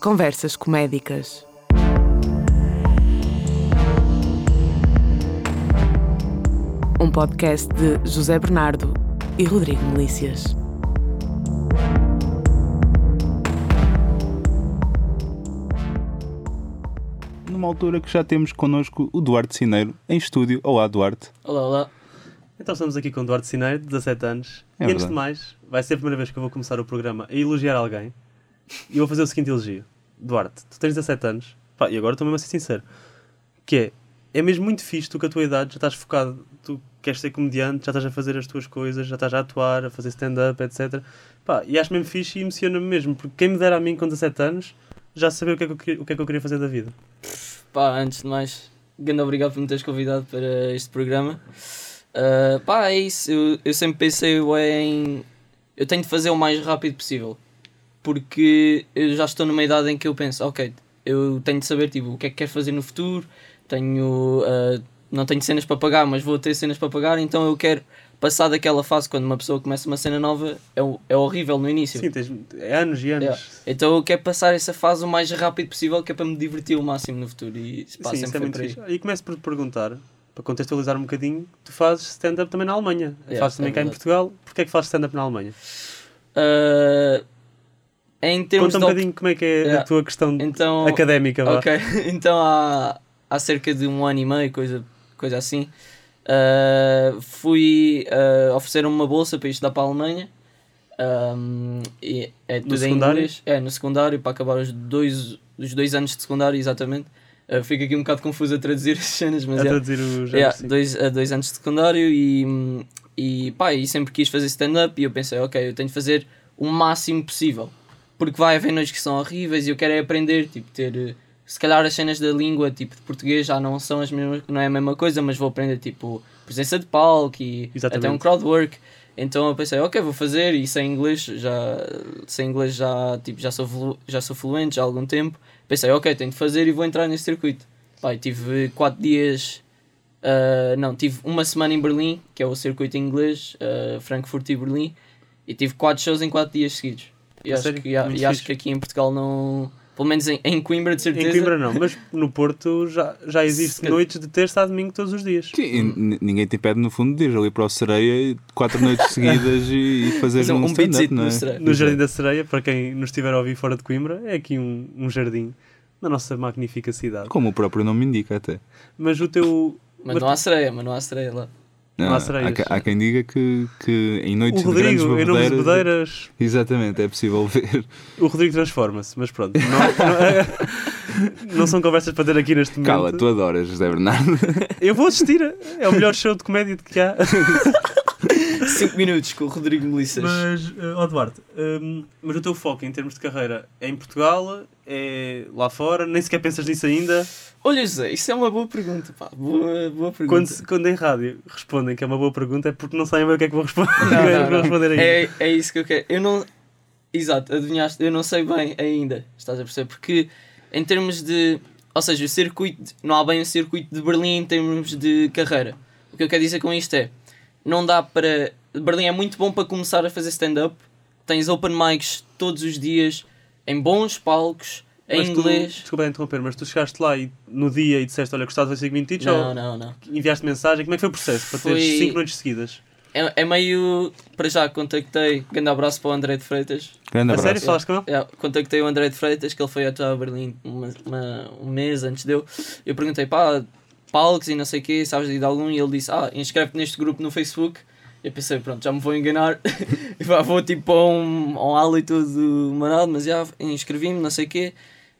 Conversas Comédicas. Um podcast de José Bernardo e Rodrigo Melícias. Numa altura que já temos connosco o Duarte Cineiro em estúdio. Olá, Duarte. Olá, olá. Então estamos aqui com o Duarte Cineiro, de 17 anos. É e antes de mais, vai ser a primeira vez que eu vou começar o programa a elogiar alguém. E vou fazer o seguinte elogio. Duarte, tu tens 17 anos. Pá, e agora estou mesmo a ser sincero. Que é, é mesmo muito fixe tu com a tua idade, já estás focado, tu queres ser comediante, já estás a fazer as tuas coisas, já estás a atuar, a fazer stand-up, etc. Pá, e acho mesmo fixe e emociona-me mesmo, porque quem me dera a mim com 17 anos já sabia o que é que eu, o que é que eu queria fazer da vida. Pá, antes de mais, grande obrigado por me teres convidado para este programa. Ah, pá, é isso. Eu, eu sempre pensei em. Eu tenho de fazer o mais rápido possível. Porque eu já estou numa idade em que eu penso, ok, eu tenho de saber tipo, o que é que quero fazer no futuro. Tenho. ah, não tenho cenas para pagar, mas vou ter cenas para pagar, então eu quero passar daquela fase quando uma pessoa começa uma cena nova, é, é horrível no início. Sim, tens é anos e anos. Yeah. Então eu quero passar essa fase o mais rápido possível, que é para me divertir o máximo no futuro. E pá, Sim, sempre é foi por aí. E começo por te perguntar, para contextualizar um bocadinho, tu fazes stand-up também na Alemanha. Yeah, fazes também é cá em. Portugal. Porquê é que fazes stand-up na Alemanha? Ah, em termos Conta um bocadinho como é que é Yeah. a tua questão Então, académica. vá. ok. então há, há cerca de um ano e meio, coisa, coisa assim, ah, fui uh, oferecer uma bolsa para estudar para a Alemanha. Ahm, e é tudo em secundário? inglês. É, no secundário, para acabar os dois, os dois anos de secundário, exatamente. Ah, fico aqui um bocado confuso a traduzir as cenas, mas A é. traduzir o. Yeah, dois, a dois anos de secundário e, e pá, e sempre quis fazer stand-up e eu pensei, ok, eu tenho de fazer o máximo possível. Porque vai haver noites que são horríveis e eu quero é aprender, tipo, ter... eh, Se calhar as cenas da língua, tipo, de português já não são as mesmas, não é a mesma coisa, mas vou aprender, tipo, presença de palco e Exatamente. até um crowd work. Então eu pensei, ok, vou fazer e sem inglês já, sem inglês já, tipo, já, sou, flu- já sou fluente já há algum tempo. Pensei, ok, tenho de fazer e vou entrar nesse circuito. E tive quatro dias Uh, não, tive uma semana em Berlim, que é o circuito em inglês, uh, Frankfurt e Berlim, e tive quatro shows em quatro dias seguidos. E, acho, que, e e acho que aqui em Portugal não. Pelo menos em, em Coimbra, de certeza. Em Coimbra não, mas no Porto já, já existe Se- noites de terça a domingo todos os dias. Sim, e ninguém te pede no fundo de ir ali para o Sereia quatro noites seguidas e, e fazer um, um stand-up, não é? no Sereia. No Jardim da Sereia, para quem nos estiver a ouvir fora de Coimbra, é aqui um, um jardim na nossa magnífica cidade. Como o próprio nome indica até. Mas o teu. Mas Mas não há sereia, mas não há sereia lá. Não, há há, quem diga que, que em O noites de grandes Rodrigo, em nome de bebedeiras... Bedeiras, Exatamente, é possível ver. o Rodrigo transforma-se, mas pronto. Não, não- não são conversas para ter aqui neste momento. Cala, tu adoras José Bernardo. Eu vou assistir, é o melhor show de comédia que há. 5 minutos com o Rodrigo Melissas. Mas, eh, ó Duarte, hum, mas o teu foco em termos de carreira é em Portugal, é lá fora, nem sequer pensas nisso ainda. Olha, José, isso é uma boa pergunta, pá. Boa, boa pergunta. Quando, quando em rádio respondem que é uma boa pergunta, é porque não sabem bem o que é que vou responder, Não, não, vou não. responder ainda. É, é isso que eu quero. Eu não. Exato, adivinhaste, eu não sei bem ainda, estás a perceber? Porque em termos de. Ou seja, o circuito. Não há bem o circuito de Berlim em termos de carreira. O que eu quero dizer com isto é. Não dá para. Berlim é muito bom para começar a fazer stand-up. Tens open mics todos os dias, em bons palcos, em Mas tu- inglês. desculpa interromper, mas tu chegaste lá e, no dia e disseste: Olha, gostava de fazer 5 minutos Não, ou não, não. enviaste mensagem? Como é que foi o processo para Foi- teres 5 noites seguidas? É, é meio. Para já, contactei. Grande abraço para o André de Freitas. Grande A abraço. sério, falaste com ele? É, contactei o André de Freitas, que ele foi atuar a Berlim uma, uma- um mês antes de eu. Eu perguntei, pá, palcos e não sei o quê, sabes de algum? E ele disse, ah, inscreve-te neste grupo no Facebook. Eu pensei, pronto, já me vou enganar. E pá, vou tipo a um, a um aula e tudo manado, mas já inscrevi-me, não sei o quê.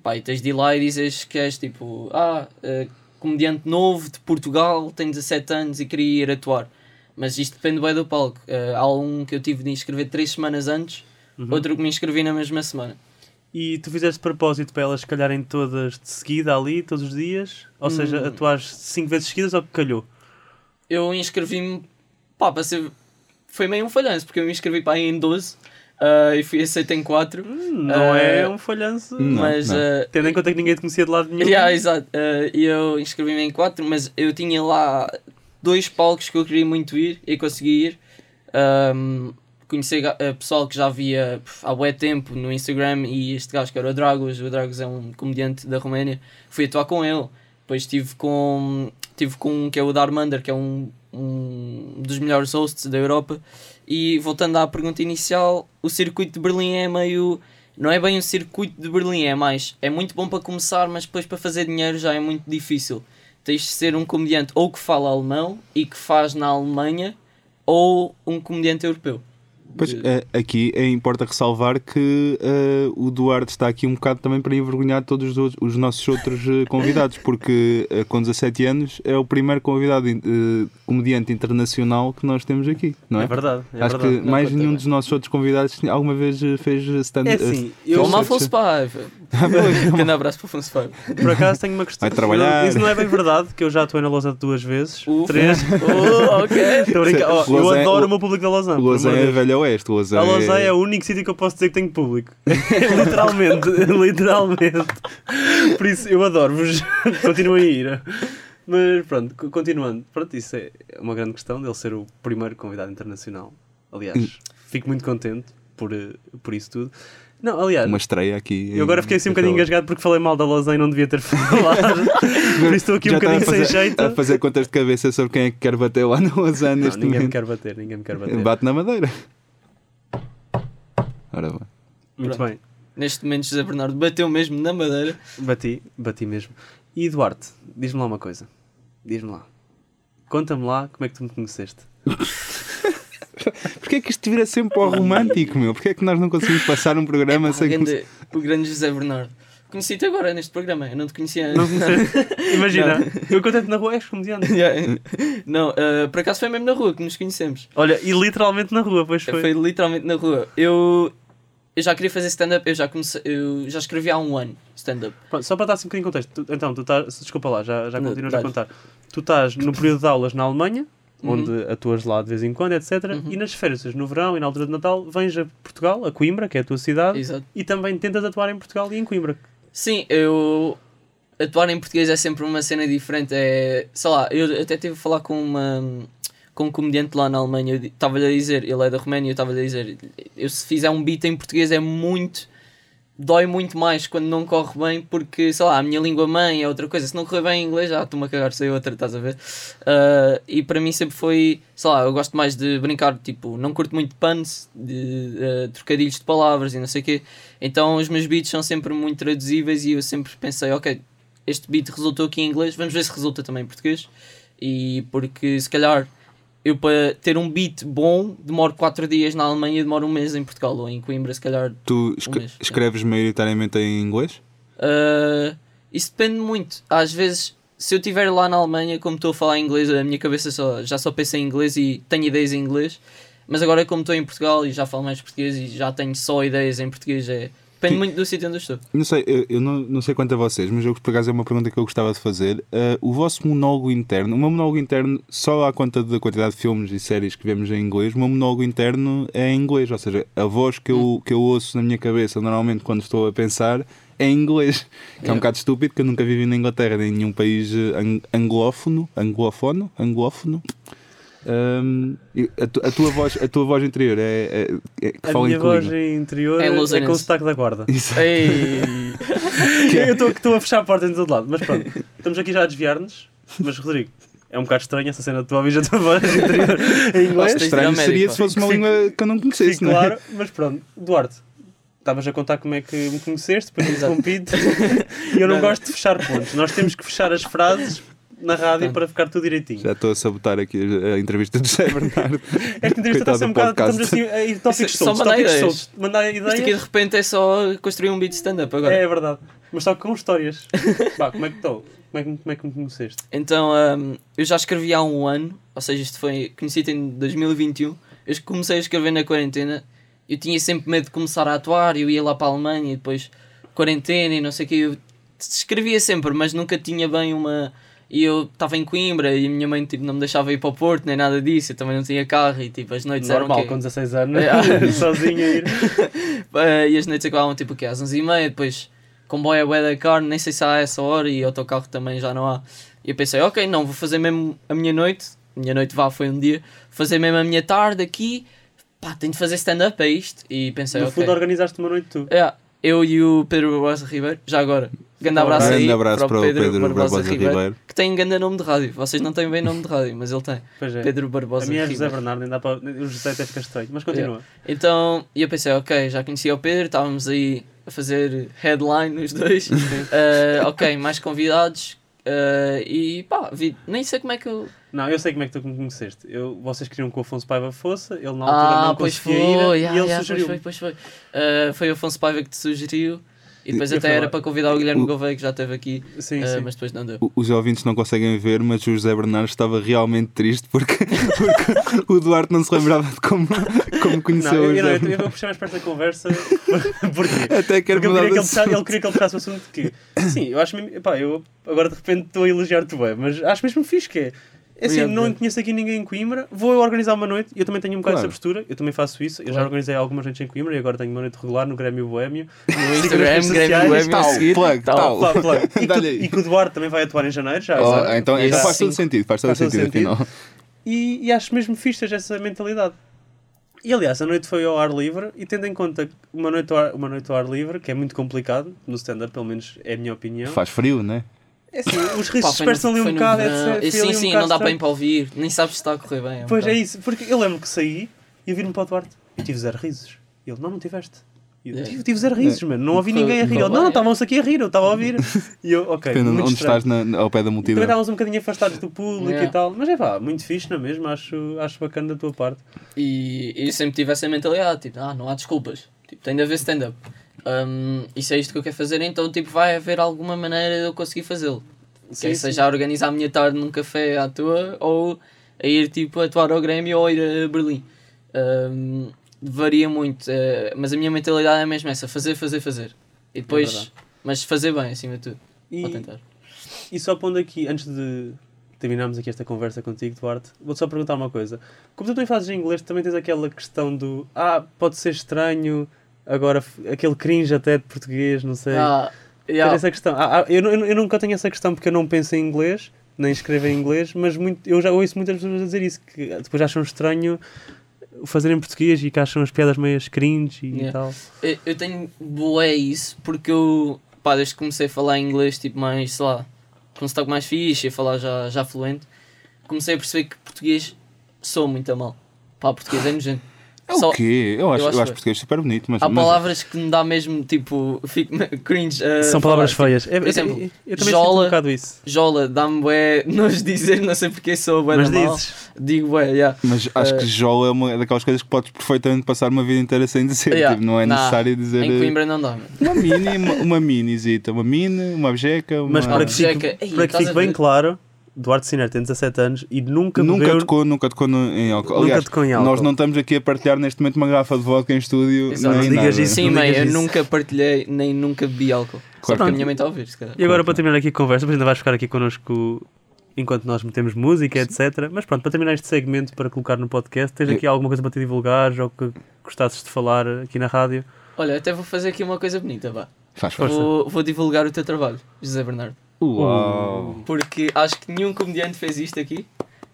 Pá, e tens de ir lá e dizes que és tipo, ah, eh, comediante novo de Portugal, tenho 17 anos e queria ir atuar. Mas isto depende bem do palco. Eh, há um que eu tive de inscrever 3 semanas antes, outro que me inscrevi na mesma semana. E tu fizeste propósito para elas calharem todas de seguida ali, todos os dias? Ou seja, Hum. atuares 5 vezes seguidas ou que calhou? eu inscrevi-me, pá, para ser. Foi meio um falhanço, porque eu me inscrevi para aí em 12 ah, e fui aceito em 4. Não Ah, é um falhanço. Não, mas. não. ah, Tendo em conta que ninguém te conhecia de lado nenhum. yeah, exato. E eu inscrevi-me em 4, mas eu tinha lá dois palcos que eu queria muito ir e consegui ir. Ahm, conhecer pessoal que já via há bué tempo no Instagram e este gajo que era o Dragos, o Dragos é um comediante da Roménia, fui atuar com ele. Depois estive com, tive com um que é o Darmander, que é um, um dos melhores hosts da Europa. E voltando à pergunta inicial, o circuito de Berlim é meio. Não é bem um circuito de Berlim, é mais. É muito bom para começar, mas depois para fazer dinheiro já é muito difícil. Tens de ser um comediante ou que fala alemão e que faz na Alemanha, ou um comediante europeu. Pois, eh, aqui é, importa ressalvar que eh, o Duarte está aqui um bocado também para envergonhar todos os, os nossos outros eh, convidados, porque eh, com 17 anos é o primeiro convidado eh, comediante internacional que nós temos aqui, não é? É verdade. É Acho verdade. que mais nenhum bem. dos nossos outros convidados alguma vez fez stand É assim, eu sou- Afonso Paiva. Grande abraço para Afonso Paiva. por acaso tenho uma questão. Vai trabalhar. Isso não é bem verdade, que eu já atuei na Lausanne duas vezes. Ufa. Três. Oh, ok. Estou a brincar. Oh, eu adoro o meu público da Lausanne. O Lausanne é velho oeste. O A Lausanne Lausanne é é... o único sítio que eu posso dizer que tenho público. literalmente, literalmente. Por isso eu adoro-vos. Continuem a ir. Mas pronto, co- continuando. Pronto, isso é uma grande questão dele ser o primeiro convidado internacional. Aliás, fico muito contente por, eh, por isso tudo. Não, aliás, uma estreia aqui. eu agora fiquei assim um bocadinho engasgado porque falei mal da Lausanne e não devia ter falado. por isso estou aqui um Já está bocadinho a fazer, sem jeito. A fazer contas de cabeça sobre quem é que quer bater lá Lausanne Não, neste ninguém me momento. quer bater, ninguém me quer bater. Bate na madeira. Ora bem. Muito Pronto. bem. Neste momento, José Bernardo bateu mesmo na madeira. Bati, bati mesmo. E Duarte, diz-me lá uma coisa. Diz-me lá. Conta-me lá como é que tu me conheceste. Porquê é que isto vira sempre ao romântico, meu? Porquê é que nós não conseguimos passar um programa Ah, sem que... grande- o grande José Bernardo. Conheci-te agora neste programa, eu não te conhecia Não antes. Imagina, eu contei-te na rua, és comediante. Yeah. Não, ah, por acaso foi mesmo na rua que nos conhecemos. Olha, e literalmente na rua, pois foi. Foi literalmente na rua. Eu, eu já queria fazer stand-up, eu já comecei, eu já escrevi há um ano stand-up. Só para dar assim um bocadinho de contexto. Tu- então, tu estás. Desculpa lá, já, já Não, continuas a contar. Tu estás no período de aulas na Alemanha, Uhum. onde atuas lá de vez em quando, etc. Uhum. E nas férias, no verão e na altura de Natal, vens a Portugal, a Coimbra, que é a tua cidade, Exato. e também tentas atuar em Portugal e em Coimbra. Sim, eu. Atuar em português é sempre uma cena diferente. É, sei lá, eu até tive a falar com uma. Com um comediante lá na Alemanha, eu estava-lhe a dizer, ele é da Roménia, eu estava-lhe a dizer, eu se fizer um beat em português é muito. Dói muito mais quando não corre bem, porque, sei lá, a minha língua mãe é outra coisa. Se não correr bem em inglês, já estou-me a cagar, sei outra, estás a ver? Ah, e para mim sempre foi, sei lá, eu gosto mais de brincar, tipo, não curto muito puns, de ah, trocadilhos de palavras e não sei o quê. Então os meus beats são sempre muito traduzíveis e eu sempre pensei, ok, este beat resultou aqui em inglês, vamos ver se resulta também em português. E porque se calhar eu para ter um beat bom demoro 4 dias na Alemanha e demoro um mês em Portugal ou em Coimbra, se calhar Tu escre- Um mês, escreves maioritariamente em inglês? Uh, isso depende muito. Às vezes, se eu estiver lá na Alemanha, como estou a falar inglês, a minha cabeça só, já só pensa em inglês e tenho ideias em inglês. Mas agora, como estou em Portugal e já falo mais português e já tenho só ideias em português, é, depende muito do sítio onde eu estou. Não sei, eu, eu não, não sei quanto a vocês, mas eu por acaso é uma pergunta que eu gostava de fazer. Uh, o vosso monólogo interno, o meu monólogo interno, só à conta da quantidade de filmes e séries que vemos em inglês, o meu monólogo interno é em inglês, ou seja, a voz que eu, que eu ouço na minha cabeça normalmente quando estou a pensar é em inglês, que é um Yeah. bocado estúpido, que eu nunca vivi na Inglaterra nem em nenhum país eh, ang- anglófono, anglofono, anglófono. A, tu- a tua voz, a tua voz interior é, é, é que A fala em minha voz interior É é, com o sotaque da guarda. Isso. Ei! eu estou- a fechar a porta em todo lado, mas pronto. Estamos aqui já a desviar-nos. Mas, Rodrigo, é um bocado estranho essa cena de tu ouvires a tua voz interior em inglês. Basta- Estranho América. seria se fosse uma Fico- língua que eu não conhecesse, Sim, não é? claro, mas pronto. Duarte, estavas a contar como é que me conheceste, depois interrompido. E eu Não, não. gosto de fechar pontos. Nós temos que fechar as frases na rádio para ficar tudo direitinho. Já estou a sabotar aqui a entrevista do José Bernardo. Esta entrevista está a ser um bocado. Estamos assim a ir tópicos Só soltos. mandar Tópicos ideias. soltos. Mandar Isto aqui de ideias. repente é só construir um beat stand-up agora. É verdade. Mas só com histórias. Vá, como é que estou? Como é que, como é que me conheceste? Então, hum, eu já escrevi há um ano, ou seja, isto foi conhecido em 2021. Eu comecei a escrever na quarentena. Eu tinha sempre medo de começar a atuar, eu ia lá para a Alemanha e depois quarentena e não sei o que. Eu escrevia sempre, mas nunca tinha bem uma. E eu estava em Coimbra e a minha mãe tipo, não me deixava ir para o Porto nem nada disso. Eu também não tinha carro e tipo, as noites Normal, eram. com o quê? 16 anos, É. sozinho a ir. E as noites acabavam tipo o quê? Às 11h30, depois comboio é bué da carne, nem sei se há essa hora e autocarro também já não há. E eu pensei, ok, não, vou fazer mesmo a minha noite, a minha noite vá foi um dia, fazer mesmo a minha tarde aqui, pá, tenho de fazer stand-up, é isto. E pensei, No ok. fundo, organizaste uma noite tu. É, eu e o Pedro Barbosa Ribeiro, já agora, grande Um abraço aí Grande abraço para o Pedro, Barbosa, Ribeiro, Ribeiro. que tem um grande nome de rádio. Vocês não têm bem nome de rádio, mas ele tem. Pois é. Pedro A Barbosa minha é José Ribeiro. Bernardo, dá para. O José até fica estranho, mas continua. Então, e eu pensei, ok, já conhecia o Pedro, estávamos aí a fazer headline os dois. Eh, ok, mais convidados. eh, e pá, vi, nem sei como é que eu. Não, eu sei como é que tu me conheceste. Eu, vocês queriam que o Afonso Paiva fosse, ele na altura Ah, não pois foi, ir yeah, e ele yeah, pois sugeriu. foi, pois foi. Eh, foi o Afonso Paiva que te sugeriu. E depois Eu até era para convidar o Guilherme O- Gouveia, que já esteve aqui, Sim, eh, sim. mas depois não deu. Os ouvintes não conseguem ver, mas o José Bernardo estava realmente triste porque, porque o Duarte não se lembrava de como, como Não, conheceu eu, o eu, não, José. eu, eu vou puxar mais perto da conversa. Porquê? Até quero Porque queria, que ele puxasse, ele queria que ele puxasse o assunto que, sim, eu acho mesmo, pá, eu agora de repente estou a elogiar-te bem, mas acho mesmo fixe que é. É assim, Obrigado, não conheço aqui ninguém em Coimbra, vou organizar uma noite, eu também tenho um bocado Claro. essa postura, eu também faço isso, eu já organizei algumas noites em Coimbra e agora tenho uma noite regular no Grêmio Boémio. No Instagram, Grêmio. Boémio Tal, seguir. plug, Tal. plá. E, e que o Duarte também vai atuar em janeiro, já. Oh, então, Isso, então faz todo sentido, faz todo Faz todo sentido, sentido. afinal. E, e acho mesmo fixe essa mentalidade. E aliás, a noite foi ao ar livre e tendo em conta que uma noite ao ar, uma noite ao ar livre, que é muito complicado, no stand-up, pelo menos é a minha opinião. Faz frio, né? É assim, os riscos dispersam ali um bocado, etc. E Foi ali Sim, um sim, bocado não dá para ir para ouvir, nem sabes se está a correr bem. é um Pois é bocado. isso, porque eu lembro que saí e eu vi-me para o Duarte e tive zero risos. E ele, não, não tiveste. Eu, É. tive, tive zero risos, mano, não ouvi ninguém a rir. Ele, não, não, é. estavam-se aqui a rir, eu estava a ouvir. E eu, ok, Depende muito onde estranho. estás na- ao pé da Também multidão. estávamos um bocadinho afastados do público Yeah. e tal, mas é pá, muito fixe, não é mesmo? Acho, acho bacana da tua parte. E e eu sempre tive essa mentalidade, tipo, ah, não há desculpas, tipo, tem de haver stand-up. Um, isso é isto que eu quero fazer, então tipo, vai haver alguma maneira de eu conseguir fazê-lo. Quer sim. seja a organizar a minha tarde num café à toa ou a ir tipo atuar ao Grêmio ou ir a Berlim. Um, varia muito, eh, mas a minha mentalidade é mesmo essa, fazer, fazer, fazer. E depois, verdade. mas fazer bem acima de tudo. E, Vou tentar. E só pondo aqui, antes de terminarmos aqui esta conversa contigo, Duarte, vou-te só perguntar uma coisa. Como tu também fazes em inglês, também tens aquela questão do ah, pode ser estranho, agora aquele cringe até de português, não sei. Ah, yeah. essa questão. Ah, ah, eu, nu- eu nunca tenho essa questão porque eu não penso em inglês, nem escrevo em inglês, mas muito, eu já ouço muitas pessoas a dizer isso, que depois acham estranho fazer em português e que acham as piadas meio cringe e Yeah. tal. Eu, eu tenho boé isso porque eu, pá, desde que comecei a falar inglês, tipo, mais, sei lá, com um sotaque mais fixe e a falar já, já fluente, comecei a perceber que português sou muito a mal. Pá, português é nojento. É Só- o quê? Eu acho, eu eu acho acho, português super bonito, mas. Há mas- palavras que me dá mesmo, tipo, fico cringe. a São falar, palavras tipo, feias. É, por eu- exemplo, eu, eu também sinto jola- um bocado isso. Jola, dá-me bué, nos dizer, não sei porque sou bué Mas dizes. Digo bué, yeah. Mas acho Eh, que Jola é uma daquelas coisas que podes perfeitamente passar uma vida inteira sem dizer. Yeah. tipo, não é Nah, necessário dizer. Em eh, Coimbra não dá. Uma mini, uma, uma minizita, uma mini, uma abjeca. Uma... Mas para que fique, para que fique bem claro, Duarte Siner tem 17 anos e nunca, Nunca bebeu... tocou, nunca tocou no- em álcool. Nunca Aliás, tocou em álcool. nós não estamos aqui a partilhar neste momento uma garrafa de vodka em estúdio. Exato. nem Não digas nada. isso. Sim, mãe, eu isso. nunca partilhei, nem nunca bebi álcool. Só Claro. porque a minha mãe está a ouvir, se calhar. E agora para terminar aqui a conversa, depois ainda vais ficar aqui connosco enquanto nós metemos música, etc. Mas pronto, para terminar este segmento para colocar no podcast, tens aqui alguma coisa para te divulgar ou que gostasses de falar aqui na rádio? Olha, até vou fazer aqui uma coisa bonita, vá. Faz força. Vou, vou divulgar o teu trabalho, José Bernardo. Uau! Porque acho que nenhum comediante fez isto aqui.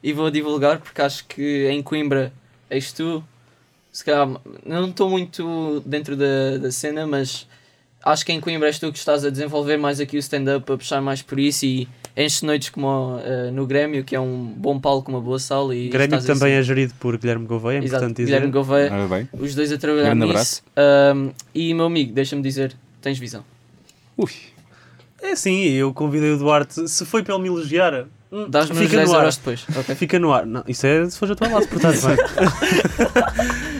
E vou divulgar porque acho que em Coimbra és tu. Se calhar, não estou muito dentro da, da cena, mas acho que em Coimbra és tu que estás a desenvolver mais aqui o stand-up, a puxar mais por isso e enches noites como eh, no Grêmio, que é um bom palco, uma boa sala. E Grêmio estás também assim. é gerido por Guilherme Gouveia, é Exato, importante dizer. Guilherme Gouveia, bem. os dois a trabalhar Grande nisso. Ahm, e meu amigo, deixa-me dizer, tens visão. Ui. É assim, eu convidei o Duarte, se foi para ele me elogiar, hum, Dás-me uns fica 10 no ar. euros depois. ok? Fica no ar. Não, isso é se for a tua lado, portanto.